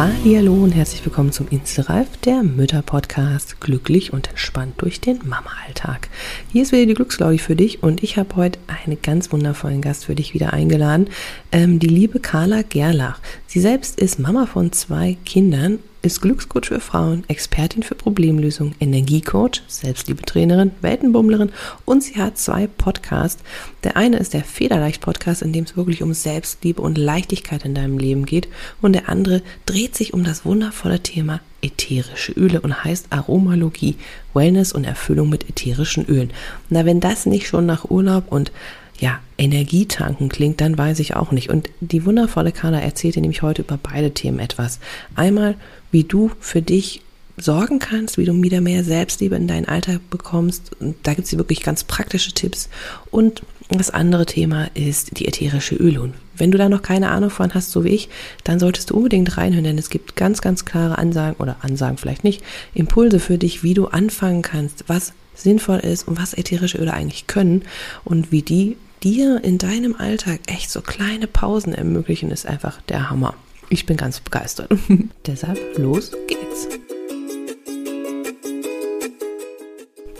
Hallo und herzlich willkommen zum Inselreif, der Mütter-Podcast. Glücklich und entspannt durch den Mama-Alltag. Hier ist wieder die Glückslaugi für dich und ich habe heute einen ganz wundervollen Gast für dich wieder eingeladen, ähm, die liebe Carla Gerlach. Sie selbst ist Mama von zwei Kindern ist Glückscoach für Frauen, Expertin für Problemlösung, Energiecoach, Selbstliebetrainerin, Weltenbummlerin und sie hat zwei Podcasts. Der eine ist der Federleicht-Podcast, in dem es wirklich um Selbstliebe und Leichtigkeit in deinem Leben geht. Und der andere dreht sich um das wundervolle Thema ätherische Öle und heißt Aromalogie, Wellness und Erfüllung mit ätherischen Ölen. Na, wenn das nicht schon nach Urlaub und ja, Energietanken klingt, dann weiß ich auch nicht. Und die wundervolle Carla erzählte nämlich heute über beide Themen etwas. Einmal, wie du für dich sorgen kannst, wie du wieder mehr Selbstliebe in deinen Alltag bekommst. Und da gibt es wirklich ganz praktische Tipps. Und das andere Thema ist die ätherische Öle. Wenn du da noch keine Ahnung von hast, so wie ich, dann solltest du unbedingt reinhören, denn es gibt ganz, ganz klare Ansagen oder Ansagen vielleicht nicht, Impulse für dich, wie du anfangen kannst, was sinnvoll ist und was ätherische Öle eigentlich können und wie die dir in deinem Alltag echt so kleine Pausen ermöglichen, ist einfach der Hammer. Ich bin ganz begeistert. Deshalb los geht's.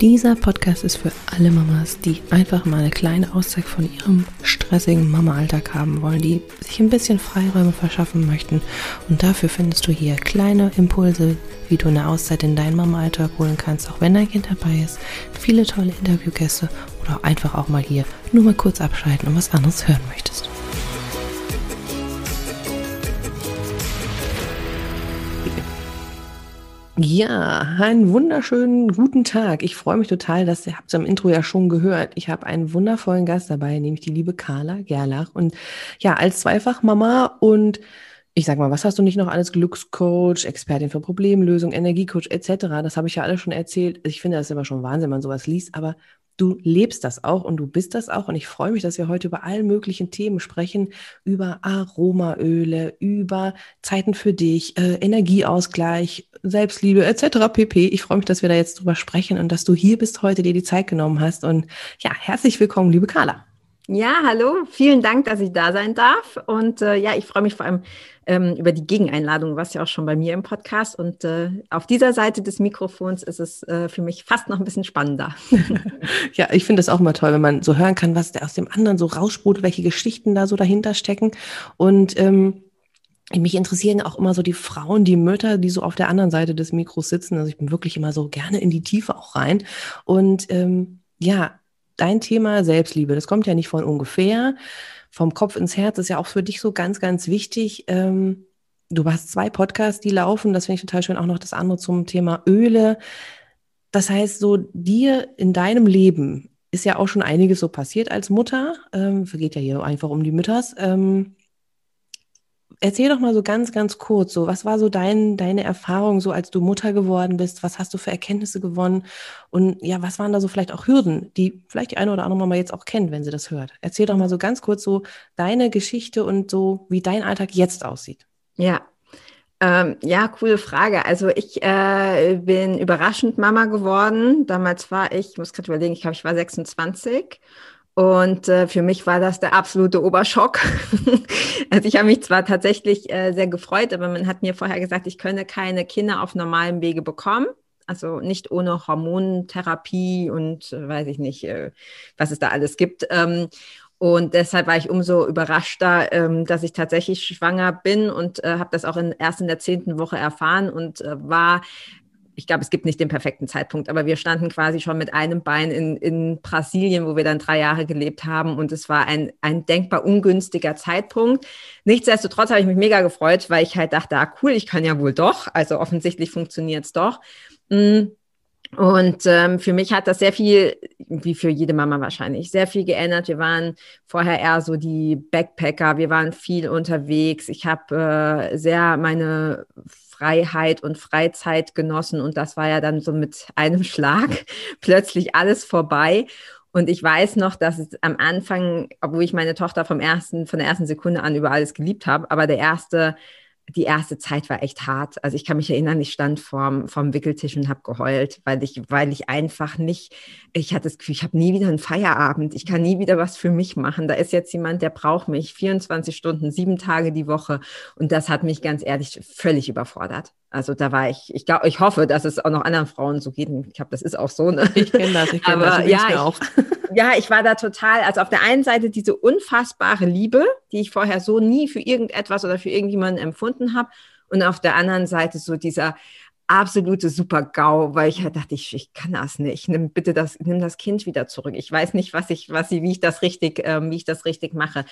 Dieser Podcast ist für alle Mamas, die einfach mal eine kleine Auszeit von ihrem stressigen Mama-Alltag haben wollen, die sich ein bisschen Freiräume verschaffen möchten. Und dafür findest du hier kleine Impulse, wie du eine Auszeit in deinen Mama-Alltag holen kannst, auch wenn dein Kind dabei ist. Viele tolle Interviewgäste oder einfach auch mal hier nur mal kurz abschalten und was anderes hören möchtest. Ja, einen wunderschönen guten Tag. Ich freue mich total, dass ihr habt es im Intro ja schon gehört. Ich habe einen wundervollen Gast dabei, nämlich die liebe Carla Gerlach. Und ja, als Zweifachmama und ich sag mal, was hast du nicht noch alles? Glückscoach, Expertin für Problemlösung, Energiecoach etc. Das habe ich ja alles schon erzählt. Ich finde das immer schon Wahnsinn, wenn man sowas liest. Aber du lebst das auch und du bist das auch. Und ich freue mich, dass wir heute über all möglichen Themen sprechen, über Aromaöle, über Zeiten für dich, äh, Energieausgleich, Selbstliebe etc. pp. Ich freue mich, dass wir da jetzt drüber sprechen und dass du hier bist heute, dir die Zeit genommen hast. Und ja, herzlich willkommen, liebe Carla. Ja, hallo, vielen Dank, dass ich da sein darf. Und äh, ja, ich freue mich vor allem ähm, über die Gegeneinladung, was ja auch schon bei mir im Podcast. Und äh, auf dieser Seite des Mikrofons ist es äh, für mich fast noch ein bisschen spannender. ja, ich finde es auch immer toll, wenn man so hören kann, was der aus dem anderen so raussprudelt, welche Geschichten da so dahinter stecken. Und ähm, mich interessieren auch immer so die Frauen, die Mütter, die so auf der anderen Seite des Mikros sitzen. Also ich bin wirklich immer so gerne in die Tiefe auch rein. Und ähm, ja, dein Thema Selbstliebe, das kommt ja nicht von ungefähr. Vom Kopf ins Herz ist ja auch für dich so ganz, ganz wichtig. Ähm, du hast zwei Podcasts, die laufen. Das finde ich total schön. Auch noch das andere zum Thema Öle. Das heißt, so dir in deinem Leben ist ja auch schon einiges so passiert als Mutter. Ähm, geht ja hier einfach um die Mütters. Ähm, Erzähl doch mal so ganz, ganz kurz, so was war so dein, deine Erfahrung, so als du Mutter geworden bist? Was hast du für Erkenntnisse gewonnen? Und ja, was waren da so vielleicht auch Hürden, die vielleicht die eine oder andere Mama jetzt auch kennt, wenn sie das hört? Erzähl doch mal so ganz kurz so deine Geschichte und so, wie dein Alltag jetzt aussieht. Ja, ähm, ja, coole Frage. Also ich äh, bin überraschend Mama geworden. Damals war ich, ich muss gerade überlegen, ich glaube, ich war 26 und äh, für mich war das der absolute Oberschock. also ich habe mich zwar tatsächlich äh, sehr gefreut, aber man hat mir vorher gesagt, ich könne keine Kinder auf normalem Wege bekommen. Also nicht ohne Hormontherapie und äh, weiß ich nicht, äh, was es da alles gibt. Ähm, und deshalb war ich umso überraschter, ähm, dass ich tatsächlich schwanger bin und äh, habe das auch in, erst in der zehnten Woche erfahren und äh, war ich glaube, es gibt nicht den perfekten Zeitpunkt, aber wir standen quasi schon mit einem Bein in, in Brasilien, wo wir dann drei Jahre gelebt haben und es war ein, ein denkbar ungünstiger Zeitpunkt. Nichtsdestotrotz habe ich mich mega gefreut, weil ich halt dachte, ah cool, ich kann ja wohl doch, also offensichtlich funktioniert es doch. Mm. Und ähm, für mich hat das sehr viel, wie für jede Mama wahrscheinlich, sehr viel geändert. Wir waren vorher eher so die Backpacker, wir waren viel unterwegs. Ich habe äh, sehr meine Freiheit und Freizeit genossen und das war ja dann so mit einem Schlag plötzlich alles vorbei. Und ich weiß noch, dass es am Anfang, obwohl ich meine Tochter vom ersten, von der ersten Sekunde an über alles geliebt habe, aber der erste die erste Zeit war echt hart. Also ich kann mich erinnern, ich stand vorm, vorm Wickeltisch und habe geheult, weil ich, weil ich einfach nicht, ich hatte das Gefühl, ich habe nie wieder einen Feierabend, ich kann nie wieder was für mich machen. Da ist jetzt jemand, der braucht mich 24 Stunden, sieben Tage die Woche. Und das hat mich ganz ehrlich völlig überfordert. Also da war ich, ich glaube, ich hoffe, dass es auch noch anderen Frauen so geht. Ich glaube, das ist auch so. Ne? Ich kenne das, ich kenne das. So ja, ich, auch. Ja, ich war da total, also auf der einen Seite diese unfassbare Liebe, die ich vorher so nie für irgendetwas oder für irgendjemanden empfunden habe. Und auf der anderen Seite so dieser absolute Super-GAU, weil ich halt dachte, ich, ich kann das nicht. Nimm bitte das, nimm das Kind wieder zurück. Ich weiß nicht, was ich, was ich, wie ich das richtig, äh, wie ich das richtig mache.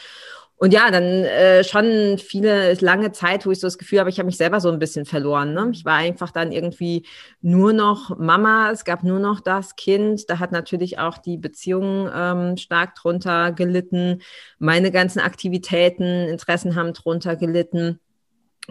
Und ja, dann äh, schon viele lange Zeit, wo ich so das Gefühl habe, ich habe mich selber so ein bisschen verloren. Ne? Ich war einfach dann irgendwie nur noch Mama, es gab nur noch das Kind. Da hat natürlich auch die Beziehung ähm, stark drunter gelitten. Meine ganzen Aktivitäten, Interessen haben drunter gelitten.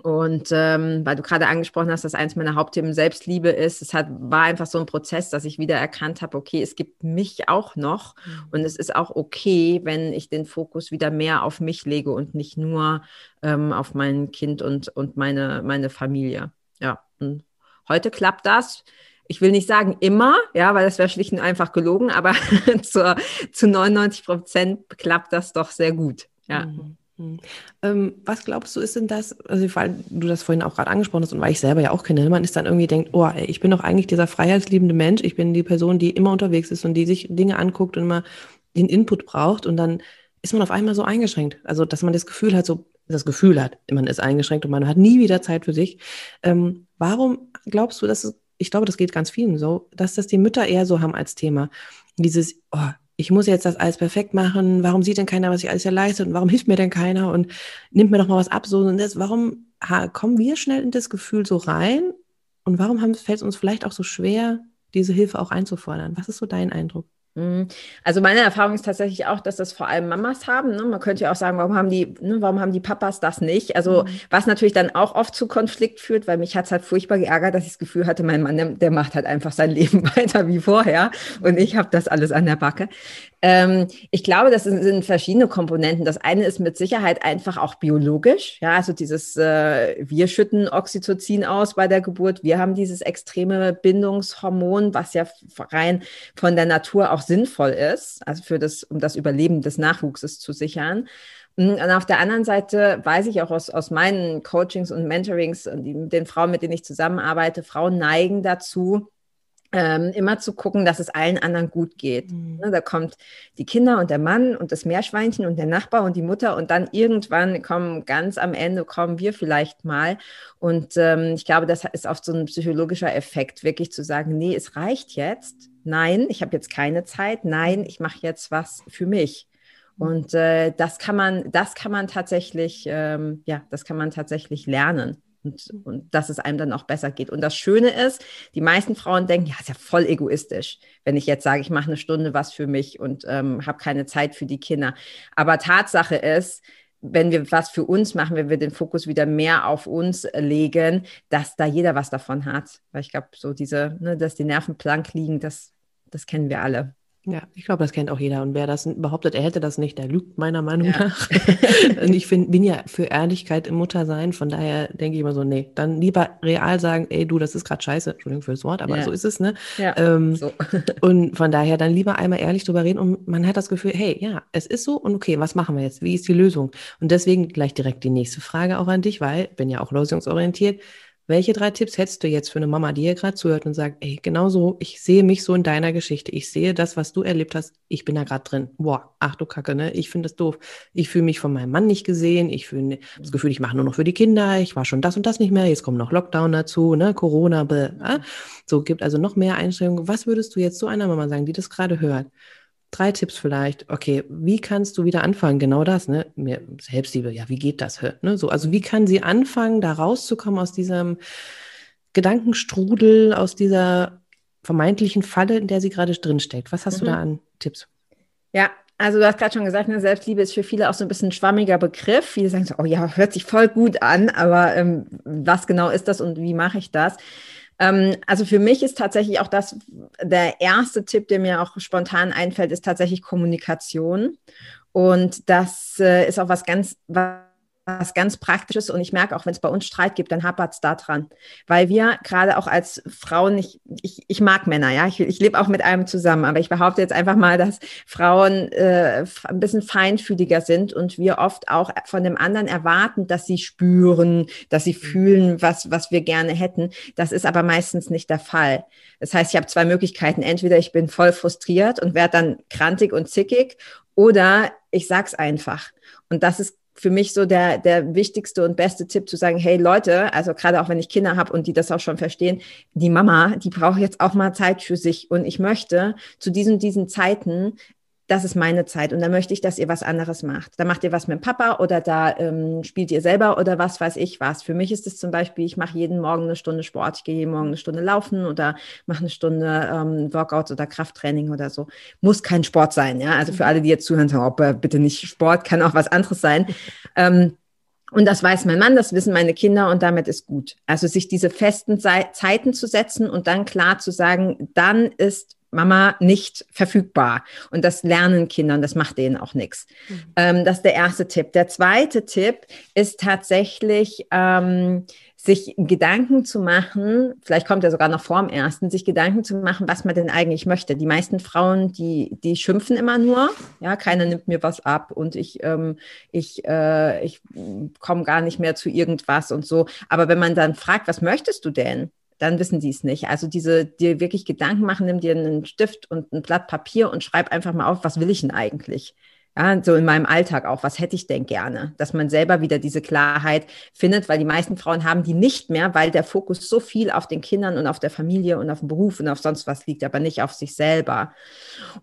Und ähm, weil du gerade angesprochen hast, dass eins meiner Hauptthemen Selbstliebe ist, es hat, war einfach so ein Prozess, dass ich wieder erkannt habe, okay, es gibt mich auch noch mhm. und es ist auch okay, wenn ich den Fokus wieder mehr auf mich lege und nicht nur ähm, auf mein Kind und, und meine, meine Familie. Ja, und heute klappt das. Ich will nicht sagen immer, ja, weil das wäre schlicht und einfach gelogen, aber zur, zu 99 Prozent klappt das doch sehr gut. Ja. Mhm. Hm. Ähm, was glaubst du, ist denn das, also weil du das vorhin auch gerade angesprochen hast und weil ich selber ja auch kenne, ne, man ist dann irgendwie denkt, oh, ey, ich bin doch eigentlich dieser freiheitsliebende Mensch, ich bin die Person, die immer unterwegs ist und die sich Dinge anguckt und immer den Input braucht und dann ist man auf einmal so eingeschränkt. Also, dass man das Gefühl hat, so das Gefühl hat, man ist eingeschränkt und man hat nie wieder Zeit für sich. Ähm, warum glaubst du, dass es, ich glaube, das geht ganz vielen so, dass das die Mütter eher so haben als Thema. Dieses, oh, ich muss jetzt das alles perfekt machen, warum sieht denn keiner, was ich alles hier leiste? Und warum hilft mir denn keiner? Und nimmt mir doch mal was ab, so und das, warum kommen wir schnell in das Gefühl so rein? Und warum fällt es uns vielleicht auch so schwer, diese Hilfe auch einzufordern? Was ist so dein Eindruck? Mhm. Also meine Erfahrung ist tatsächlich auch, dass das vor allem Mamas haben. Ne? Man könnte ja auch sagen, warum haben die, ne, warum haben die Papas das nicht? Also mhm. was natürlich dann auch oft zu Konflikt führt, weil mich hat es halt furchtbar geärgert, dass ich das Gefühl hatte, mein Mann, der, der macht halt einfach sein Leben weiter wie vorher und ich habe das alles an der Backe. Ähm, ich glaube, das sind, sind, verschiedene Komponenten. Das eine ist mit Sicherheit einfach auch biologisch. Ja, also dieses, äh, wir schütten Oxytocin aus bei der Geburt. Wir haben dieses extreme Bindungshormon, was ja rein von der Natur auch sinnvoll ist, also für das, um das Überleben des Nachwuchses zu sichern. Und auf der anderen Seite weiß ich auch aus, aus meinen Coachings und Mentorings und die, den Frauen, mit denen ich zusammenarbeite, Frauen neigen dazu, ähm, immer zu gucken, dass es allen anderen gut geht. Mhm. Ne, da kommt die Kinder und der Mann und das Meerschweinchen und der Nachbar und die Mutter und dann irgendwann kommen ganz am Ende kommen wir vielleicht mal. Und ähm, ich glaube, das ist oft so ein psychologischer Effekt, wirklich zu sagen, nee, es reicht jetzt. Nein, ich habe jetzt keine Zeit. Nein, ich mache jetzt was für mich. Mhm. Und äh, das kann man, das kann man tatsächlich, ähm, ja, das kann man tatsächlich lernen und, und dass es einem dann auch besser geht. Und das Schöne ist, die meisten Frauen denken, ja, ist ja voll egoistisch, wenn ich jetzt sage, ich mache eine Stunde was für mich und ähm, habe keine Zeit für die Kinder. Aber Tatsache ist, wenn wir was für uns machen, wenn wir den Fokus wieder mehr auf uns legen, dass da jeder was davon hat. Weil ich glaube, so diese, ne, dass die Nerven blank liegen, das, das kennen wir alle. Ja, ich glaube, das kennt auch jeder. Und wer das behauptet, er hätte das nicht, der lügt meiner Meinung ja. nach. und ich find, bin ja für Ehrlichkeit im Muttersein. Von daher denke ich immer so, nee, dann lieber real sagen, ey, du, das ist gerade scheiße. Entschuldigung für das Wort, aber ja. so ist es, ne? Ja, ähm, so. und von daher dann lieber einmal ehrlich drüber reden und man hat das Gefühl, hey, ja, es ist so und okay, was machen wir jetzt? Wie ist die Lösung? Und deswegen gleich direkt die nächste Frage auch an dich, weil bin ja auch lösungsorientiert. Welche drei Tipps hättest du jetzt für eine Mama, die hier gerade zuhört und sagt, ey, genau so, ich sehe mich so in deiner Geschichte. Ich sehe das, was du erlebt hast. Ich bin da gerade drin. Boah, ach du Kacke, ne? Ich finde das doof. Ich fühle mich von meinem Mann nicht gesehen. Ich fühle das Gefühl, ich mache nur noch für die Kinder. Ich war schon das und das nicht mehr. Jetzt kommt noch Lockdown dazu, ne? Corona, bäh, äh? So gibt also noch mehr Einstellungen. Was würdest du jetzt so einer Mama sagen, die das gerade hört? Drei Tipps vielleicht. Okay, wie kannst du wieder anfangen? Genau das, ne? Mir Selbstliebe, ja, wie geht das? Ne? So, also wie kann sie anfangen, da rauszukommen aus diesem Gedankenstrudel, aus dieser vermeintlichen Falle, in der sie gerade drinsteckt? Was hast mhm. du da an Tipps? Ja, also du hast gerade schon gesagt, ne, Selbstliebe ist für viele auch so ein bisschen ein schwammiger Begriff. Viele sagen so, oh ja, hört sich voll gut an, aber ähm, was genau ist das und wie mache ich das? Ähm, also für mich ist tatsächlich auch das, der erste Tipp, der mir auch spontan einfällt, ist tatsächlich Kommunikation. Und das äh, ist auch was ganz, was was ganz Praktisches und ich merke auch, wenn es bei uns Streit gibt, dann hapert es da dran. Weil wir gerade auch als Frauen, ich, ich, ich mag Männer, ja, ich, ich lebe auch mit einem zusammen, aber ich behaupte jetzt einfach mal, dass Frauen äh, ein bisschen feinfühliger sind und wir oft auch von dem anderen erwarten, dass sie spüren, dass sie fühlen, was, was wir gerne hätten. Das ist aber meistens nicht der Fall. Das heißt, ich habe zwei Möglichkeiten. Entweder ich bin voll frustriert und werde dann krantig und zickig oder ich sag's einfach. Und das ist für mich so der, der wichtigste und beste Tipp zu sagen, hey Leute, also gerade auch wenn ich Kinder habe und die das auch schon verstehen, die Mama, die braucht jetzt auch mal Zeit für sich. Und ich möchte zu diesen, diesen Zeiten das ist meine Zeit und da möchte ich, dass ihr was anderes macht. Da macht ihr was mit dem Papa oder da ähm, spielt ihr selber oder was weiß ich was. Für mich ist es zum Beispiel, ich mache jeden Morgen eine Stunde Sport, ich gehe jeden Morgen eine Stunde laufen oder mache eine Stunde ähm, Workouts oder Krafttraining oder so. Muss kein Sport sein, ja. Also für alle, die jetzt zuhören, sagen, oh, bitte nicht Sport, kann auch was anderes sein. ähm, und das weiß mein Mann, das wissen meine Kinder und damit ist gut. Also sich diese festen Zeiten zu setzen und dann klar zu sagen, dann ist Mama nicht verfügbar. Und das lernen Kinder und das macht denen auch nichts. Mhm. Ähm, das ist der erste Tipp. Der zweite Tipp ist tatsächlich, ähm, sich Gedanken zu machen, vielleicht kommt er sogar noch vor dem ersten, sich Gedanken zu machen, was man denn eigentlich möchte. Die meisten Frauen, die, die schimpfen immer nur, ja, keiner nimmt mir was ab und ich, ähm, ich, äh, ich komme gar nicht mehr zu irgendwas und so. Aber wenn man dann fragt, was möchtest du denn? Dann wissen die es nicht. Also diese, dir wirklich Gedanken machen, nimm dir einen Stift und ein Blatt Papier und schreib einfach mal auf, was will ich denn eigentlich? Ja, so in meinem Alltag auch, was hätte ich denn gerne? Dass man selber wieder diese Klarheit findet, weil die meisten Frauen haben die nicht mehr, weil der Fokus so viel auf den Kindern und auf der Familie und auf dem Beruf und auf sonst was liegt, aber nicht auf sich selber.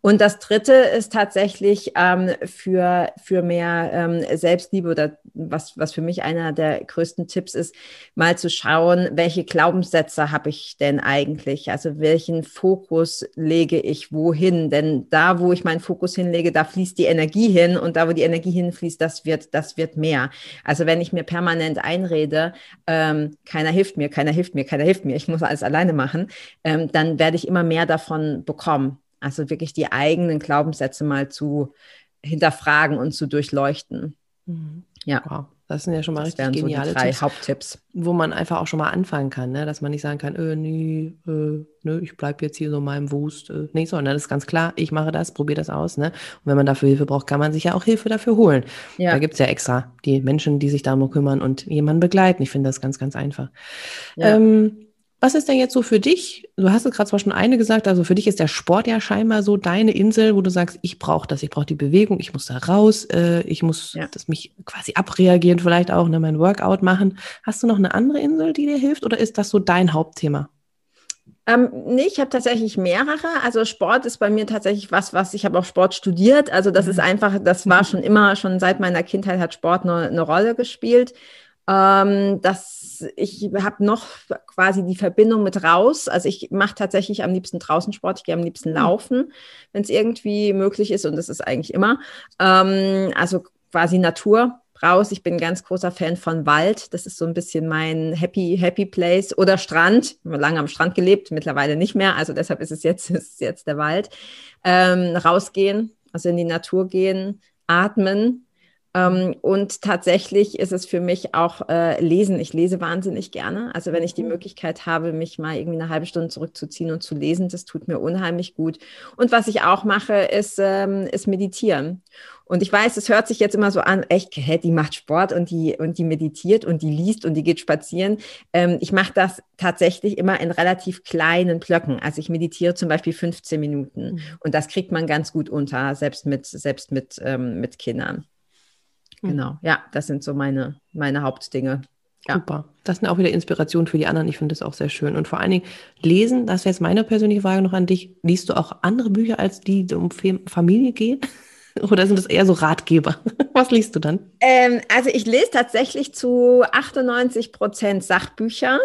Und das Dritte ist tatsächlich ähm, für, für mehr ähm, Selbstliebe oder was, was für mich einer der größten Tipps ist, mal zu schauen, welche Glaubenssätze habe ich denn eigentlich? Also welchen Fokus lege ich wohin? Denn da, wo ich meinen Fokus hinlege, da fließt die Energie Energie hin und da, wo die Energie hinfließt, das wird, das wird mehr. Also wenn ich mir permanent einrede, ähm, keiner hilft mir, keiner hilft mir, keiner hilft mir, ich muss alles alleine machen, ähm, dann werde ich immer mehr davon bekommen. Also wirklich die eigenen Glaubenssätze mal zu hinterfragen und zu durchleuchten. Mhm. Ja. Wow. Das sind ja schon mal das richtig geniale so drei Tipps, Haupttipps. Wo man einfach auch schon mal anfangen kann, ne? dass man nicht sagen kann, äh, nee, äh, ne, ich bleibe jetzt hier so in meinem Wust. Äh, nee, sondern das ist ganz klar, ich mache das, probiere das aus. Ne? Und wenn man dafür Hilfe braucht, kann man sich ja auch Hilfe dafür holen. Ja. Da gibt es ja extra die Menschen, die sich darum kümmern und jemanden begleiten. Ich finde das ganz, ganz einfach. Ja. Ähm, was ist denn jetzt so für dich? Du hast es gerade zwar schon eine gesagt, also für dich ist der Sport ja scheinbar so deine Insel, wo du sagst, ich brauche das, ich brauche die Bewegung, ich muss da raus, äh, ich muss ja. das mich quasi abreagieren, vielleicht auch, ne, mein Workout machen. Hast du noch eine andere Insel, die dir hilft, oder ist das so dein Hauptthema? Ähm, nee, ich habe tatsächlich mehrere. Also Sport ist bei mir tatsächlich was, was ich habe auch Sport studiert. Also das mhm. ist einfach, das war schon immer, schon seit meiner Kindheit hat Sport eine, eine Rolle gespielt. Ähm, das, ich habe noch quasi die Verbindung mit raus. Also ich mache tatsächlich am liebsten draußen Sport. Ich gehe am liebsten hm. laufen, wenn es irgendwie möglich ist. Und das ist eigentlich immer. Ähm, also quasi Natur raus. Ich bin ein ganz großer Fan von Wald. Das ist so ein bisschen mein Happy, Happy Place oder Strand. Ich habe lange am Strand gelebt, mittlerweile nicht mehr. Also deshalb ist es jetzt, ist jetzt der Wald. Ähm, rausgehen, also in die Natur gehen, atmen, und tatsächlich ist es für mich auch äh, Lesen. Ich lese wahnsinnig gerne. Also wenn ich die mhm. Möglichkeit habe, mich mal irgendwie eine halbe Stunde zurückzuziehen und zu lesen, das tut mir unheimlich gut. Und was ich auch mache, ist, ähm, ist meditieren. Und ich weiß, es hört sich jetzt immer so an, echt, hä, die macht Sport und die, und die meditiert und die liest und die geht spazieren. Ähm, ich mache das tatsächlich immer in relativ kleinen Blöcken. Also ich meditiere zum Beispiel 15 Minuten mhm. und das kriegt man ganz gut unter, selbst mit, selbst mit, ähm, mit Kindern. Hm. Genau, ja, das sind so meine, meine Hauptdinge. Ja. Super. Das sind auch wieder Inspirationen für die anderen. Ich finde das auch sehr schön. Und vor allen Dingen lesen, das wäre jetzt meine persönliche Frage noch an dich. Liest du auch andere Bücher, als die um Familie gehen? Oder sind das eher so Ratgeber? Was liest du dann? Ähm, also ich lese tatsächlich zu 98 Prozent Sachbücher.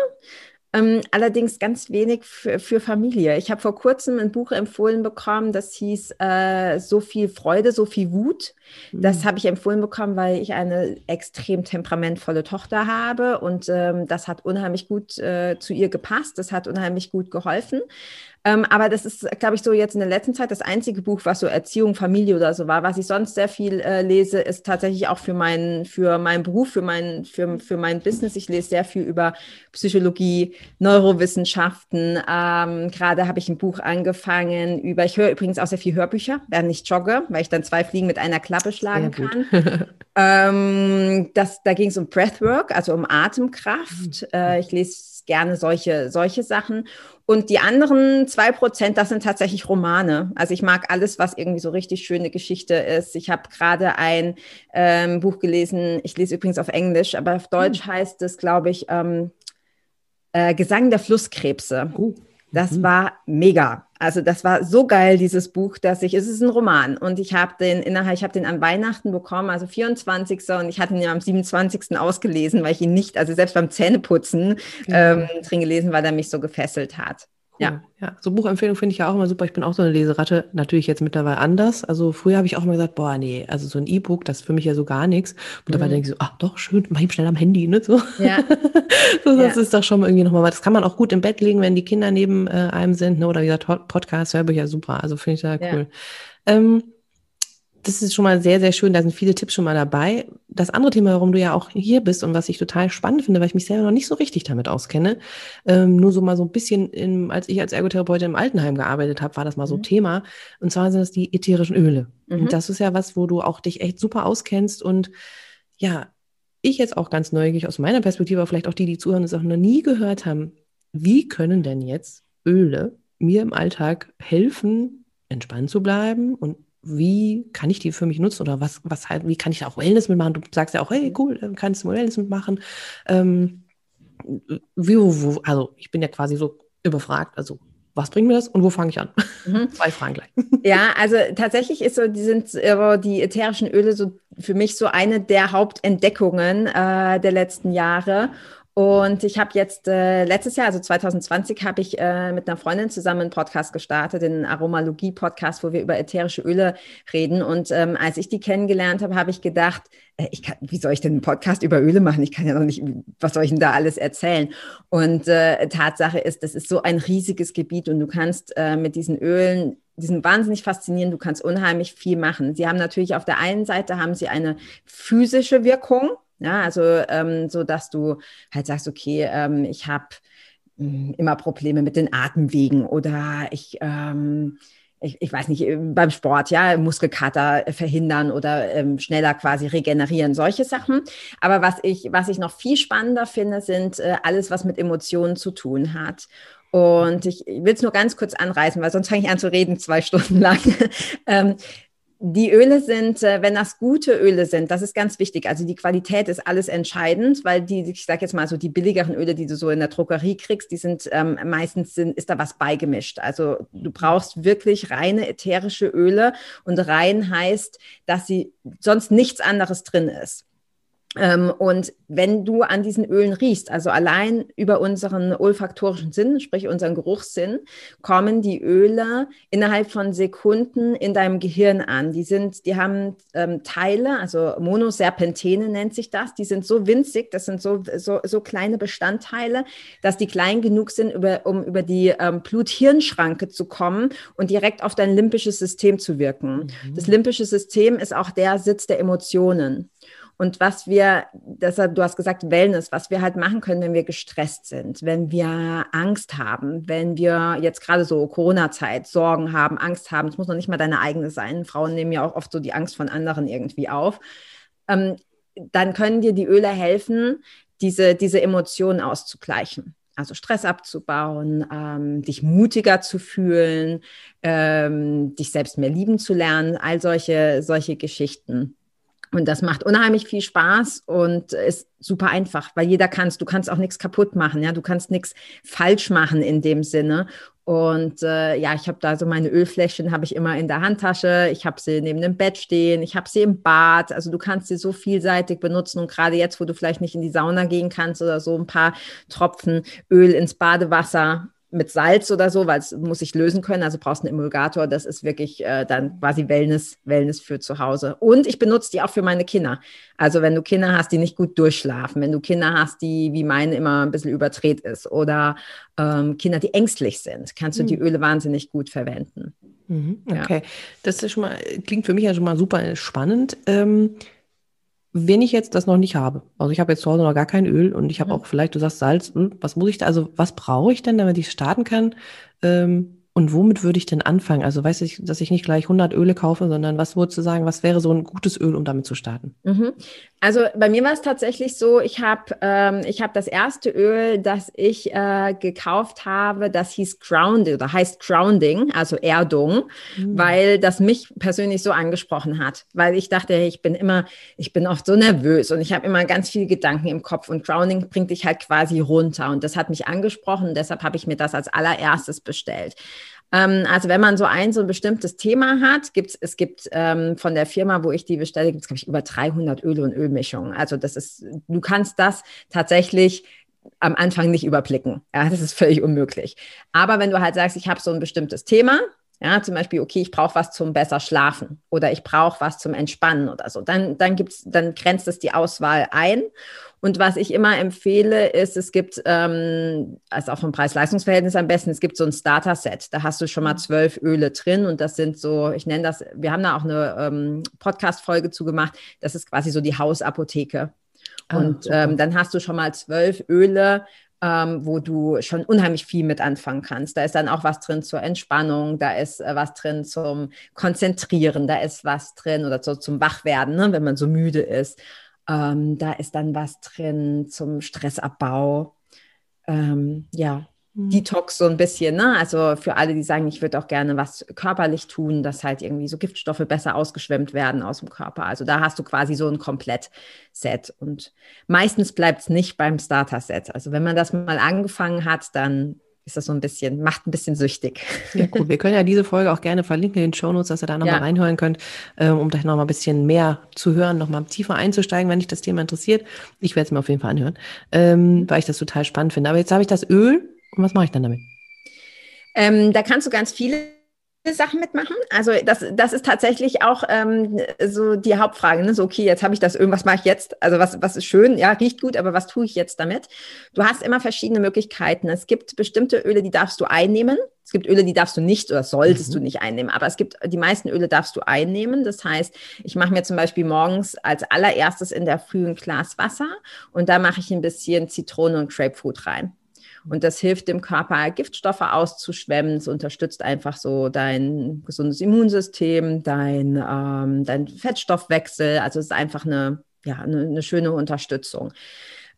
Ähm, allerdings ganz wenig für, für Familie. Ich habe vor kurzem ein Buch empfohlen bekommen, das hieß äh, So viel Freude, so viel Wut. Das mhm. habe ich empfohlen bekommen, weil ich eine extrem temperamentvolle Tochter habe und ähm, das hat unheimlich gut äh, zu ihr gepasst. Das hat unheimlich gut geholfen. Ähm, aber das ist, glaube ich, so jetzt in der letzten Zeit das einzige Buch, was so Erziehung, Familie oder so war. Was ich sonst sehr viel äh, lese, ist tatsächlich auch für meinen, für meinen Beruf, für mein, für, für mein Business. Ich lese sehr viel über Psychologie, Neurowissenschaften. Ähm, Gerade habe ich ein Buch angefangen über, ich höre übrigens auch sehr viel Hörbücher, während ich jogge, weil ich dann zwei Fliegen mit einer Klappe schlagen kann. ähm, das, da ging es um Breathwork, also um Atemkraft. Mhm. Äh, ich lese gerne solche, solche Sachen. Und die anderen zwei Prozent, das sind tatsächlich Romane. Also ich mag alles, was irgendwie so richtig schöne Geschichte ist. Ich habe gerade ein ähm, Buch gelesen, ich lese übrigens auf Englisch, aber auf Deutsch hm. heißt es, glaube ich, ähm, äh, Gesang der Flusskrebse. Uh. Das mhm. war mega. Also das war so geil, dieses Buch, dass ich, es ist ein Roman und ich habe den innerhalb, ich habe den an Weihnachten bekommen, also 24. und ich hatte ihn ja am 27. ausgelesen, weil ich ihn nicht, also selbst beim Zähneputzen ähm, drin gelesen, weil er mich so gefesselt hat. Ja. ja, so Buchempfehlung finde ich ja auch immer super. Ich bin auch so eine Leseratte, natürlich jetzt mittlerweile anders. Also früher habe ich auch immer gesagt, boah, nee, also so ein E-Book, das ist für mich ja so gar nichts. Und dabei mhm. denke ich so, ach doch, schön, mach ich schnell am Handy, ne? So. Ja. so, das ja. ist doch schon irgendwie nochmal was. Das kann man auch gut im Bett legen, wenn die Kinder neben äh, einem sind, ne? Oder wie gesagt, Podcast, Hörbücher, super. Also finde ich da cool. Ja. Ähm, das ist schon mal sehr, sehr schön. Da sind viele Tipps schon mal dabei. Das andere Thema, warum du ja auch hier bist und was ich total spannend finde, weil ich mich selber noch nicht so richtig damit auskenne, ähm, nur so mal so ein bisschen, im, als ich als Ergotherapeutin im Altenheim gearbeitet habe, war das mal so mhm. Thema. Und zwar sind das die ätherischen Öle. Mhm. Und das ist ja was, wo du auch dich echt super auskennst und ja, ich jetzt auch ganz neugierig aus meiner Perspektive, aber vielleicht auch die, die zuhören, das auch noch nie gehört haben. Wie können denn jetzt Öle mir im Alltag helfen, entspannt zu bleiben und wie kann ich die für mich nutzen oder was, was halt, wie kann ich da auch Wellness mitmachen? Du sagst ja auch, hey, cool, kannst du Wellness mitmachen. Ähm, wie, wo, also ich bin ja quasi so überfragt, also was bringt mir das und wo fange ich an? Mhm. Zwei Fragen gleich. Ja, also tatsächlich ist so, die sind die ätherischen Öle so für mich so eine der Hauptentdeckungen äh, der letzten Jahre. Und ich habe jetzt äh, letztes Jahr, also 2020, habe ich äh, mit einer Freundin zusammen einen Podcast gestartet, den Aromalogie-Podcast, wo wir über ätherische Öle reden. Und ähm, als ich die kennengelernt habe, habe ich gedacht, äh, ich kann, wie soll ich denn einen Podcast über Öle machen? Ich kann ja noch nicht, was soll ich denn da alles erzählen? Und äh, Tatsache ist, das ist so ein riesiges Gebiet und du kannst äh, mit diesen Ölen die sind wahnsinnig faszinierend, du kannst unheimlich viel machen. Sie haben natürlich auf der einen Seite haben sie eine physische Wirkung, ja, also ähm, so, dass du halt sagst, okay, ähm, ich habe hm, immer Probleme mit den Atemwegen oder ich, ähm, ich, ich weiß nicht, beim Sport, ja, Muskelkater verhindern oder ähm, schneller quasi regenerieren, solche Sachen. Aber was ich, was ich noch viel spannender finde, sind äh, alles, was mit Emotionen zu tun hat. Und ich, ich will es nur ganz kurz anreißen, weil sonst fange ich an zu reden, zwei Stunden lang. ähm, die Öle sind, äh, wenn das gute Öle sind, das ist ganz wichtig. Also die Qualität ist alles entscheidend, weil die, ich sage jetzt mal so, die billigeren Öle, die du so in der Druckerie kriegst, die sind ähm, meistens sind, ist da was beigemischt. Also du brauchst wirklich reine ätherische Öle und rein heißt, dass sie sonst nichts anderes drin ist. Ähm, und wenn du an diesen Ölen riechst, also allein über unseren olfaktorischen Sinn, sprich unseren Geruchssinn, kommen die Öle innerhalb von Sekunden in deinem Gehirn an. Die sind, die haben ähm, Teile, also Monoserpentene nennt sich das. Die sind so winzig, das sind so, so, so kleine Bestandteile, dass die klein genug sind, über, um über die ähm, Blut-Hirn-Schranke zu kommen und direkt auf dein limbisches System zu wirken. Mhm. Das limbische System ist auch der Sitz der Emotionen. Und was wir, deshalb, du hast gesagt Wellness, was wir halt machen können, wenn wir gestresst sind, wenn wir Angst haben, wenn wir jetzt gerade so Corona-Zeit Sorgen haben, Angst haben, es muss noch nicht mal deine eigene sein. Frauen nehmen ja auch oft so die Angst von anderen irgendwie auf. Ähm, dann können dir die Öle helfen, diese, diese Emotionen auszugleichen. Also Stress abzubauen, ähm, dich mutiger zu fühlen, ähm, dich selbst mehr lieben zu lernen, all solche, solche Geschichten. Und das macht unheimlich viel Spaß und ist super einfach, weil jeder kann es. Du kannst auch nichts kaputt machen, ja, du kannst nichts falsch machen in dem Sinne. Und äh, ja, ich habe da so meine Ölfläschchen, habe ich immer in der Handtasche. Ich habe sie neben dem Bett stehen. Ich habe sie im Bad. Also du kannst sie so vielseitig benutzen. Und gerade jetzt, wo du vielleicht nicht in die Sauna gehen kannst oder so, ein paar Tropfen Öl ins Badewasser mit Salz oder so, weil es muss sich lösen können. Also brauchst einen Emulgator. Das ist wirklich äh, dann quasi Wellness, Wellness für zu Hause. Und ich benutze die auch für meine Kinder. Also wenn du Kinder hast, die nicht gut durchschlafen, wenn du Kinder hast, die wie meine immer ein bisschen überdreht ist oder ähm, Kinder, die ängstlich sind, kannst du mhm. die Öle wahnsinnig gut verwenden. Mhm, okay, ja. das ist schon mal, klingt für mich ja schon mal super spannend. Ähm, wenn ich jetzt das noch nicht habe, also ich habe jetzt zu Hause noch gar kein Öl und ich habe mhm. auch vielleicht, du sagst Salz, hm, was muss ich da, also was brauche ich denn, damit ich starten kann? Ähm, und womit würde ich denn anfangen? Also weiß ich, dass ich nicht gleich 100 Öle kaufe, sondern was würdest du sagen, was wäre so ein gutes Öl, um damit zu starten? Mhm. Also bei mir war es tatsächlich so, ich habe ähm, ich hab das erste Öl, das ich äh, gekauft habe, das hieß Grounding oder heißt Grounding, also Erdung, mhm. weil das mich persönlich so angesprochen hat, weil ich dachte, ich bin immer, ich bin oft so nervös und ich habe immer ganz viele Gedanken im Kopf und Grounding bringt dich halt quasi runter und das hat mich angesprochen, deshalb habe ich mir das als allererstes bestellt. Ähm, also wenn man so ein so ein bestimmtes Thema hat, gibt's es gibt ähm, von der Firma, wo ich die bestelle, gibt es glaube ich über 300 Öle und Ölmischungen. Also das ist, du kannst das tatsächlich am Anfang nicht überblicken. Ja, das ist völlig unmöglich. Aber wenn du halt sagst, ich habe so ein bestimmtes Thema, ja, zum Beispiel, okay, ich brauche was zum besser schlafen oder ich brauche was zum Entspannen oder so. Dann, dann gibt's, dann grenzt es die Auswahl ein. Und was ich immer empfehle, ist, es gibt, ähm, also auch vom Preis-Leistungs-Verhältnis am besten, es gibt so ein Starter-Set. Da hast du schon mal mhm. zwölf Öle drin und das sind so, ich nenne das, wir haben da auch eine ähm, Podcast-Folge zu gemacht. Das ist quasi so die Hausapotheke. Ah, und ähm, dann hast du schon mal zwölf Öle, ähm, wo du schon unheimlich viel mit anfangen kannst. Da ist dann auch was drin zur Entspannung, da ist äh, was drin zum Konzentrieren, da ist was drin oder so zum Wachwerden, ne, wenn man so müde ist. Ähm, da ist dann was drin zum Stressabbau. Ähm, ja, Mhm. Detox so ein bisschen, ne? Also für alle, die sagen, ich würde auch gerne was körperlich tun, dass halt irgendwie so Giftstoffe besser ausgeschwemmt werden aus dem Körper. Also da hast du quasi so ein Komplettset. Und meistens bleibt es nicht beim Starter-Set. Also wenn man das mal angefangen hat, dann ist das so ein bisschen, macht ein bisschen süchtig. Ja, gut. Wir können ja diese Folge auch gerne verlinken in den Shownotes, dass ihr da nochmal ja. reinhören könnt, ähm, um da nochmal ein bisschen mehr zu hören, nochmal tiefer einzusteigen, wenn dich das Thema interessiert. Ich werde es mir auf jeden Fall anhören, ähm, weil ich das total spannend finde. Aber jetzt habe ich das Öl und was mache ich dann damit? Ähm, da kannst du ganz viele Sachen mitmachen. Also das, das ist tatsächlich auch ähm, so die Hauptfrage. Ne? So, okay, jetzt habe ich das Öl, was mache ich jetzt? Also was, was ist schön, ja, riecht gut, aber was tue ich jetzt damit? Du hast immer verschiedene Möglichkeiten. Es gibt bestimmte Öle, die darfst du einnehmen. Es gibt Öle, die darfst du nicht oder solltest mhm. du nicht einnehmen. Aber es gibt die meisten Öle darfst du einnehmen. Das heißt, ich mache mir zum Beispiel morgens als allererstes in der Früh ein Glas Wasser und da mache ich ein bisschen Zitrone und Grapefruit rein. Und das hilft dem Körper, Giftstoffe auszuschwemmen. Es unterstützt einfach so dein gesundes Immunsystem, dein, ähm, dein Fettstoffwechsel. Also es ist einfach eine, ja, eine, eine schöne Unterstützung.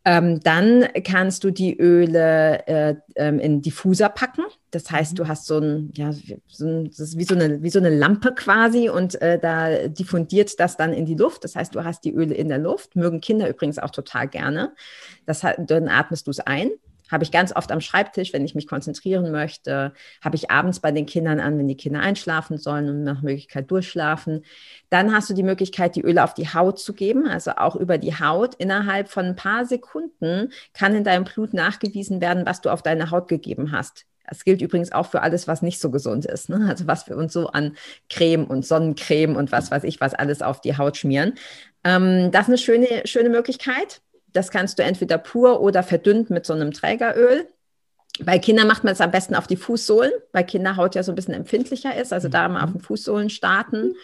Ähm, dann kannst du die Öle äh, ähm, in Diffuser packen. Das heißt, du mhm. hast so ein, ja, so ein, das ist wie so eine, wie so eine Lampe quasi und äh, da diffundiert das dann in die Luft. Das heißt, du hast die Öle in der Luft. Mögen Kinder übrigens auch total gerne. Das, dann atmest du es ein. Habe ich ganz oft am Schreibtisch, wenn ich mich konzentrieren möchte. Habe ich abends bei den Kindern an, wenn die Kinder einschlafen sollen und nach Möglichkeit durchschlafen. Dann hast du die Möglichkeit, die Öle auf die Haut zu geben, also auch über die Haut. Innerhalb von ein paar Sekunden kann in deinem Blut nachgewiesen werden, was du auf deine Haut gegeben hast. Das gilt übrigens auch für alles, was nicht so gesund ist. Ne? Also was wir uns so an Creme und Sonnencreme und was weiß ich, was alles auf die Haut schmieren. Ähm, das ist eine schöne, schöne Möglichkeit. Das kannst du entweder pur oder verdünnt mit so einem Trägeröl. Bei Kindern macht man es am besten auf die Fußsohlen, weil Kinderhaut ja so ein bisschen empfindlicher ist. Also da mal auf mhm. den Fußsohlen starten.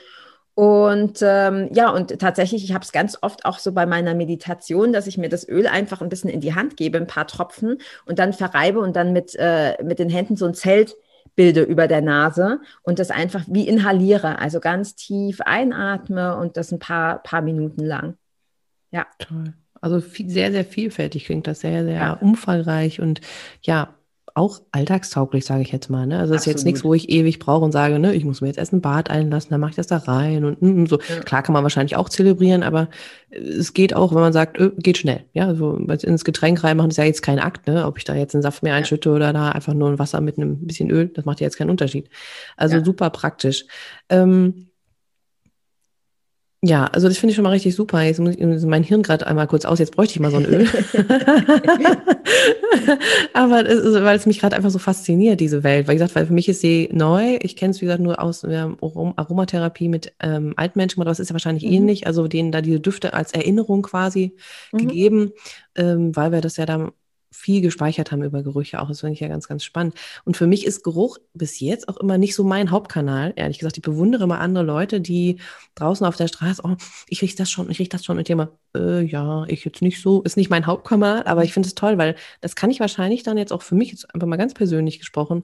Und ähm, ja, und tatsächlich, ich habe es ganz oft auch so bei meiner Meditation, dass ich mir das Öl einfach ein bisschen in die Hand gebe, ein paar Tropfen und dann verreibe und dann mit, äh, mit den Händen so ein Zelt bilde über der Nase und das einfach wie inhaliere, also ganz tief einatme und das ein paar, paar Minuten lang. Ja. Toll. Also viel, sehr, sehr vielfältig klingt das, sehr, sehr ja. umfangreich und ja, auch alltagstauglich, sage ich jetzt mal. Ne? Also das ist jetzt nichts, wo ich ewig brauche und sage, ne, ich muss mir jetzt erst ein Bad einlassen, dann mache ich das da rein und mm, so. Ja. Klar kann man wahrscheinlich auch zelebrieren, aber es geht auch, wenn man sagt, äh, geht schnell. Ja, so ins Getränk reinmachen ist ja jetzt kein Akt, ne? Ob ich da jetzt einen Saft mehr einschütte ja. oder da einfach nur ein Wasser mit einem bisschen Öl, das macht ja jetzt keinen Unterschied. Also ja. super praktisch. Ähm, Ja, also das finde ich schon mal richtig super. Jetzt muss ich mein Hirn gerade einmal kurz aus, jetzt bräuchte ich mal so ein Öl. Aber es ist, weil es mich gerade einfach so fasziniert, diese Welt. Weil gesagt, weil für mich ist sie neu. Ich kenne es, wie gesagt, nur aus der Aromatherapie mit ähm, alten Menschen, aber das ist ja wahrscheinlich mhm. ähnlich. Also denen da diese Düfte als Erinnerung quasi mhm. gegeben, ähm, weil wir das ja dann viel gespeichert haben über Gerüche auch. Das finde ich ja ganz, ganz spannend. Und für mich ist Geruch bis jetzt auch immer nicht so mein Hauptkanal. Ehrlich gesagt, ich bewundere immer andere Leute, die draußen auf der Straße, oh, ich rieche das schon, ich rieche das schon. Und die immer, äh, ja, ich jetzt nicht so, ist nicht mein Hauptkanal, aber ich finde es toll, weil das kann ich wahrscheinlich dann jetzt auch für mich, jetzt einfach mal ganz persönlich gesprochen,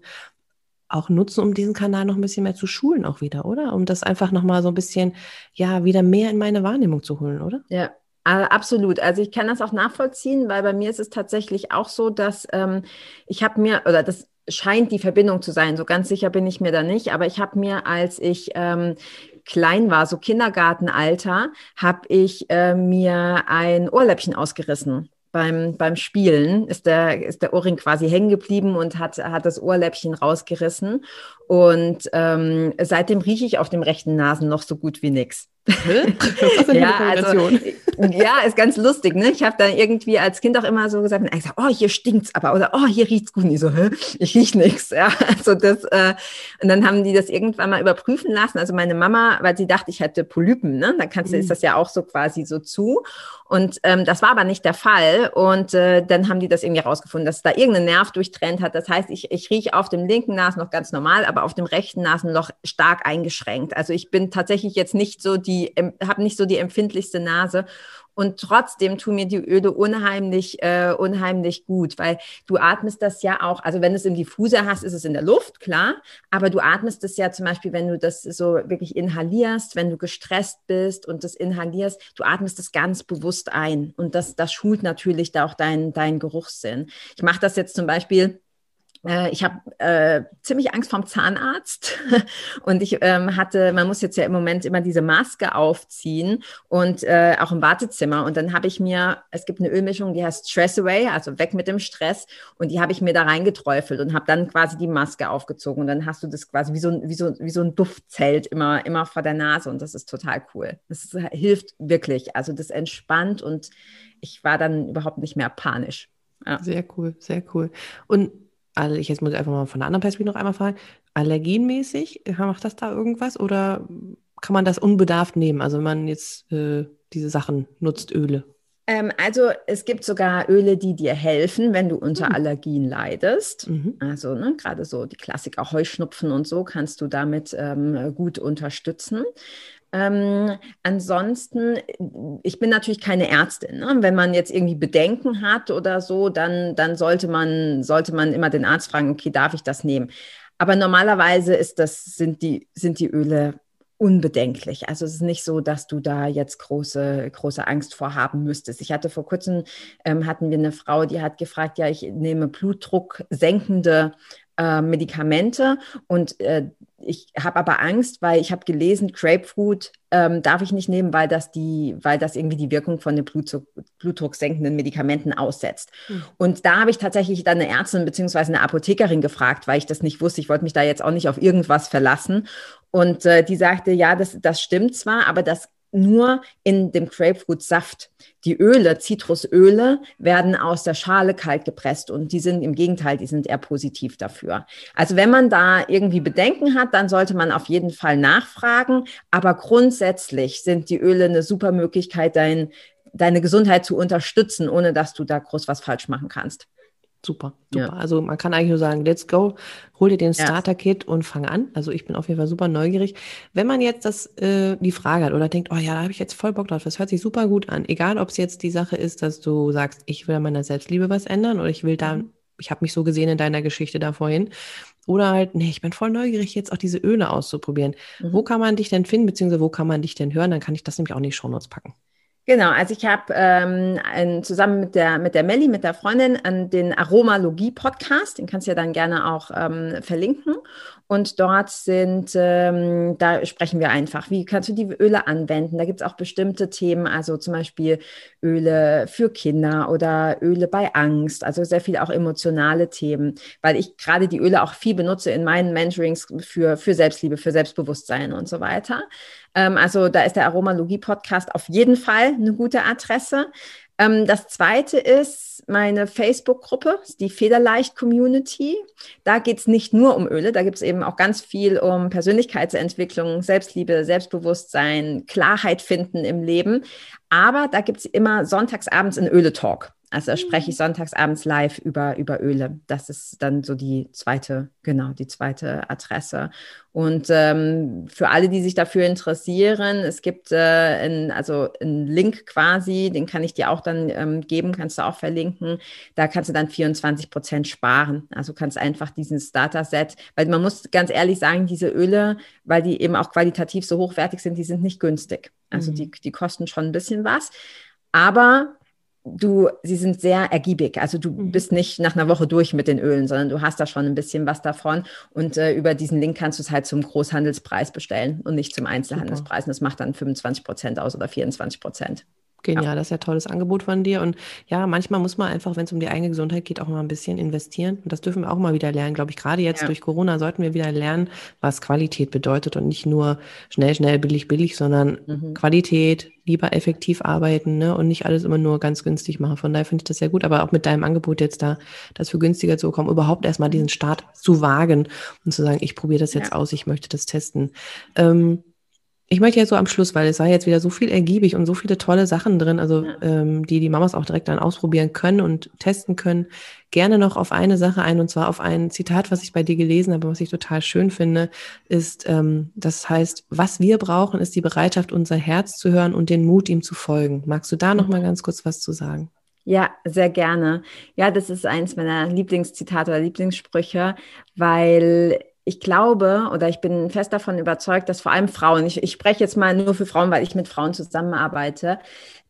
auch nutzen, um diesen Kanal noch ein bisschen mehr zu schulen auch wieder, oder? Um das einfach nochmal so ein bisschen, ja, wieder mehr in meine Wahrnehmung zu holen, oder? Ja, absolut. Also ich kann das auch nachvollziehen, weil bei mir ist es tatsächlich auch so, dass ähm, ich habe mir, oder das scheint die Verbindung zu sein, so ganz sicher bin ich mir da nicht, aber ich habe mir, als ich ähm, klein war, so Kindergartenalter, habe ich äh, mir ein Ohrläppchen ausgerissen beim, beim Spielen ist der, ist der Ohrring quasi hängen geblieben und hat, hat das Ohrläppchen rausgerissen. Und ähm, seitdem rieche ich auf dem rechten Nasen noch so gut wie nix. ja, also, ja, ist ganz lustig. Ne? Ich habe dann irgendwie als Kind auch immer so gesagt, gesagt oh, hier stinkt's aber oder oh, hier riecht's gut. Und ich so, Hä? ich riech nichts. Ja, also das, äh, und dann haben die das irgendwann mal überprüfen lassen. Also meine Mama, weil sie dachte, ich hätte Polypen, ne? Dann kannst du, ist mhm. das ja auch so quasi so zu. Und ähm, das war aber nicht der Fall. Und äh, dann haben die das irgendwie rausgefunden, dass da irgendein Nerv durchtrennt hat. Das heißt, ich, ich rieche auf dem linken Nasen noch ganz normal, aber auf dem rechten Nasenloch stark eingeschränkt. Also ich bin tatsächlich jetzt nicht so die, habe nicht so die empfindlichste Nase. Und trotzdem tun mir die Öle unheimlich, äh, unheimlich gut, weil du atmest das ja auch, also wenn du es im Diffuser hast, ist es in der Luft, klar, aber du atmest es ja zum Beispiel, wenn du das so wirklich inhalierst, wenn du gestresst bist und das inhalierst, du atmest es ganz bewusst ein und das, das schult natürlich da auch deinen dein Geruchssinn. Ich mache das jetzt zum Beispiel äh, ich habe äh, ziemlich Angst vom Zahnarzt und ich ähm, hatte, man muss jetzt ja im Moment immer diese Maske aufziehen und äh, auch im Wartezimmer. Und dann habe ich mir, es gibt eine Ölmischung, die heißt Stress Away, also weg mit dem Stress. Und die habe ich mir da reingeträufelt und habe dann quasi die Maske aufgezogen. Und dann hast du das quasi wie so, wie so, wie so ein Duftzelt immer, immer vor der Nase. Und das ist total cool. Das ist, hilft wirklich. Also das entspannt und ich war dann überhaupt nicht mehr panisch. Ja. Sehr cool, sehr cool. Und also ich jetzt muss ich einfach mal von der anderen Perspektive noch einmal fragen, allergenmäßig, äh, macht das da irgendwas oder kann man das unbedarft nehmen? Also wenn man jetzt äh, diese Sachen nutzt, Öle. Ähm, also es gibt sogar Öle, die dir helfen, wenn du unter mhm. Allergien leidest. Mhm. Also ne, gerade so die Klassiker Heuschnupfen und so kannst du damit ähm, gut unterstützen. Ähm, ansonsten, ich bin natürlich keine Ärztin. Ne? Wenn man jetzt irgendwie Bedenken hat oder so, dann, dann sollte, man, sollte man immer den Arzt fragen, okay, darf ich das nehmen? Aber normalerweise ist das, sind, die, sind die Öle unbedenklich. Also es ist nicht so, dass du da jetzt große, große Angst vor haben müsstest. Ich hatte vor kurzem, ähm, hatten wir eine Frau, die hat gefragt, ja, ich nehme Blutdruck senkende äh, Medikamente und äh, ich habe aber Angst, weil ich habe gelesen, Grapefruit ähm, darf ich nicht nehmen, weil das die, weil das irgendwie die Wirkung von den Blutdruck, blutdrucksenkenden Medikamenten aussetzt. Mhm. Und da habe ich tatsächlich dann eine Ärztin bzw. eine Apothekerin gefragt, weil ich das nicht wusste. Ich wollte mich da jetzt auch nicht auf irgendwas verlassen. Und äh, die sagte, ja, das, das stimmt zwar, aber das nur in dem Grapefruit-Saft. Die Öle, Zitrusöle, werden aus der Schale kalt gepresst und die sind im Gegenteil, die sind eher positiv dafür. Also wenn man da irgendwie Bedenken hat, dann sollte man auf jeden Fall nachfragen. Aber grundsätzlich sind die Öle eine super Möglichkeit, dein, deine Gesundheit zu unterstützen, ohne dass du da groß was falsch machen kannst. Super, super. Ja. Also man kann eigentlich nur sagen, let's go, hol dir den Starter-Kit und fang an. Also ich bin auf jeden Fall super neugierig. Wenn man jetzt das, äh, die Frage hat oder denkt, oh ja, da habe ich jetzt voll Bock drauf, das hört sich super gut an. Egal, ob es jetzt die Sache ist, dass du sagst, ich will an meiner Selbstliebe was ändern oder ich will da, mhm. ich habe mich so gesehen in deiner Geschichte da vorhin. Oder halt, nee, ich bin voll neugierig, jetzt auch diese Öle auszuprobieren. Mhm. Wo kann man dich denn finden, beziehungsweise wo kann man dich denn hören? Dann kann ich das nämlich auch in die Shownotes packen. Genau, also ich habe ähm, zusammen mit der mit der Melli, mit der Freundin, an den Aromalogie-Podcast, den kannst du ja dann gerne auch ähm, verlinken. Und dort sind, ähm, da sprechen wir einfach, wie kannst du die Öle anwenden? Da gibt es auch bestimmte Themen, also zum Beispiel Öle für Kinder oder Öle bei Angst, also sehr viele auch emotionale Themen, weil ich gerade die Öle auch viel benutze in meinen Mentorings für, für Selbstliebe, für Selbstbewusstsein und so weiter. Ähm, also da ist der Aromalogie-Podcast auf jeden Fall eine gute Adresse. Ähm, das zweite ist meine Facebook-Gruppe, die Federleicht-Community. Da geht es nicht nur um Öle, da gibt es eben auch ganz viel um Persönlichkeitsentwicklung, Selbstliebe, Selbstbewusstsein, Klarheit finden im Leben. Aber da gibt es immer sonntagsabends einen Öle-Talk. Also spreche ich mhm. sonntagsabends live über, über Öle. Das ist dann so die zweite, genau, die zweite Adresse. Und ähm, für alle, die sich dafür interessieren, es gibt äh, ein, also einen Link quasi, den kann ich dir auch dann ähm, geben, kannst du auch verlinken. Da kannst du dann 24 Prozent sparen. Also kannst einfach diesen Starter-Set, weil man muss ganz ehrlich sagen, diese Öle, weil die eben auch qualitativ so hochwertig sind, die sind nicht günstig. Also mhm. die, die kosten schon ein bisschen was. Aber du, sie sind sehr ergiebig. Also du mhm. bist nicht nach einer Woche durch mit den Ölen, sondern du hast da schon ein bisschen was davon. Und äh, über diesen Link kannst du es halt zum Großhandelspreis bestellen und nicht zum Einzelhandelspreis. Und das macht dann 25 Prozent aus oder 24 Prozent. Genial, ja. das ist ja tolles Angebot von dir. Und ja, manchmal muss man einfach, wenn es um die eigene Gesundheit geht, auch mal ein bisschen investieren. Und das dürfen wir auch mal wieder lernen, glaube ich. Gerade jetzt ja. durch Corona sollten wir wieder lernen, was Qualität bedeutet und nicht nur schnell, schnell, billig, billig, sondern mhm. Qualität, lieber effektiv arbeiten ne? und nicht alles immer nur ganz günstig machen. Von daher finde ich das sehr gut, aber auch mit deinem Angebot jetzt da, das für günstiger zu bekommen, überhaupt erstmal diesen Start zu wagen und zu sagen, ich probiere das jetzt ja. aus, ich möchte das testen. Ähm, ich möchte jetzt so am Schluss, weil es war jetzt wieder so viel ergiebig und so viele tolle Sachen drin, also ja. ähm, die die Mamas auch direkt dann ausprobieren können und testen können, gerne noch auf eine Sache ein und zwar auf ein Zitat, was ich bei dir gelesen habe, was ich total schön finde, ist, ähm, das heißt, was wir brauchen, ist die Bereitschaft, unser Herz zu hören und den Mut, ihm zu folgen. Magst du da noch mal ganz kurz was zu sagen? Ja, sehr gerne. Ja, das ist eins meiner Lieblingszitate oder Lieblingssprüche, weil ich glaube oder ich bin fest davon überzeugt, dass vor allem Frauen, ich, ich spreche jetzt mal nur für Frauen, weil ich mit Frauen zusammenarbeite,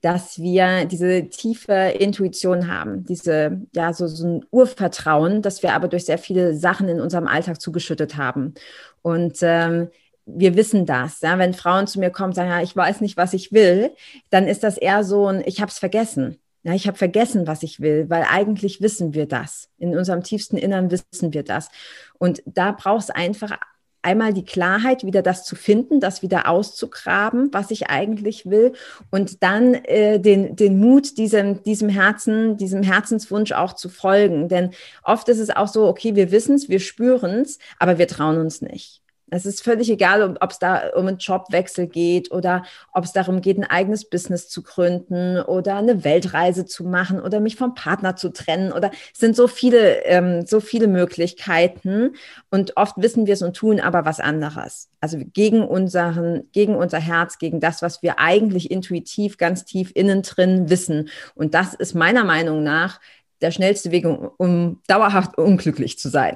dass wir diese tiefe Intuition haben, diese, ja, so, so ein Urvertrauen, dass wir aber durch sehr viele Sachen in unserem Alltag zugeschüttet haben. Und ähm, wir wissen das. Ja? Wenn Frauen zu mir kommen und sagen, ja, ich weiß nicht, was ich will, dann ist das eher so ein, ich habe es vergessen. Ja, ich habe vergessen, was ich will, weil eigentlich wissen wir das. In unserem tiefsten Innern wissen wir das. Und da braucht es einfach einmal die Klarheit, wieder das zu finden, das wieder auszugraben, was ich eigentlich will und dann äh, den, den Mut, diesem, diesem Herzen, diesem Herzenswunsch auch zu folgen. Denn oft ist es auch so, okay, wir wissen es, wir spüren es, aber wir trauen uns nicht. Es ist völlig egal, ob es da um einen Jobwechsel geht oder ob es darum geht, ein eigenes Business zu gründen oder eine Weltreise zu machen oder mich vom Partner zu trennen oder es sind so viele, ähm, so viele Möglichkeiten und oft wissen wir es und tun aber was anderes. Also gegen unseren, gegen unser Herz, gegen das, was wir eigentlich intuitiv ganz tief innen drin wissen. Und das ist meiner Meinung nach der schnellste Weg, um, um dauerhaft unglücklich zu sein.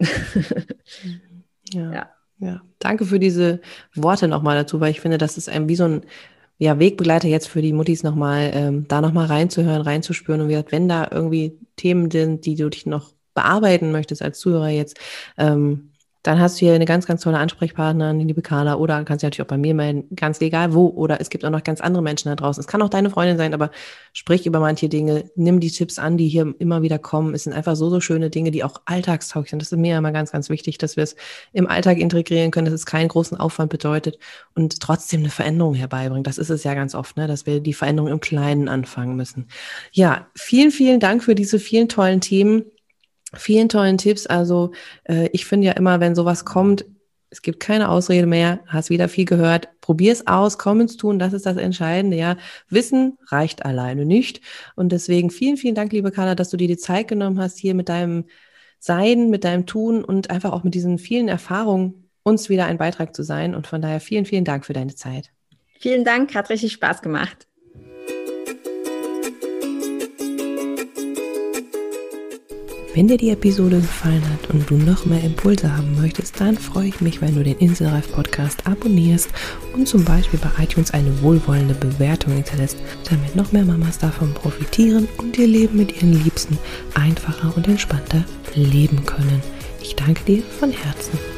ja. ja. Ja, danke für diese Worte nochmal dazu, weil ich finde, das ist ein wie so ein ja, Wegbegleiter jetzt für die Muttis nochmal, ähm, da nochmal reinzuhören, reinzuspüren. Und wie gesagt, wenn da irgendwie Themen sind, die du dich noch bearbeiten möchtest als Zuhörer jetzt, ähm, dann hast du hier eine ganz, ganz tolle Ansprechpartnerin, die liebe Carla, oder kannst dich natürlich auch bei mir melden, ganz egal wo, oder es gibt auch noch ganz andere Menschen da draußen. Es kann auch deine Freundin sein, aber sprich über manche Dinge, nimm die Tipps an, die hier immer wieder kommen. Es sind einfach so, so schöne Dinge, die auch alltagstauglich sind. Das ist mir immer ganz, ganz wichtig, dass wir es im Alltag integrieren können, dass es keinen großen Aufwand bedeutet und trotzdem eine Veränderung herbeibringt. Das ist es ja ganz oft, ne, dass wir die Veränderung im Kleinen anfangen müssen. Ja, vielen, vielen Dank für diese vielen tollen Themen vielen tollen Tipps. Also äh, ich finde ja immer, wenn sowas kommt, es gibt keine Ausrede mehr, hast wieder viel gehört, probier es aus, komm ins Tun, das ist das Entscheidende, ja. Wissen reicht alleine nicht. Und deswegen vielen, vielen Dank, liebe Carla, dass du dir die Zeit genommen hast, hier mit deinem Sein, mit deinem Tun und einfach auch mit diesen vielen Erfahrungen uns wieder ein Beitrag zu sein. Und von daher vielen, vielen Dank für deine Zeit. Vielen Dank, hat richtig Spaß gemacht. Wenn dir die Episode gefallen hat und du noch mehr Impulse haben möchtest, dann freue ich mich, wenn du den Inselreif Podcast abonnierst und zum Beispiel bei iTunes eine wohlwollende Bewertung hinterlässt, damit noch mehr Mamas davon profitieren und ihr Leben mit ihren Liebsten einfacher und entspannter leben können. Ich danke dir von Herzen.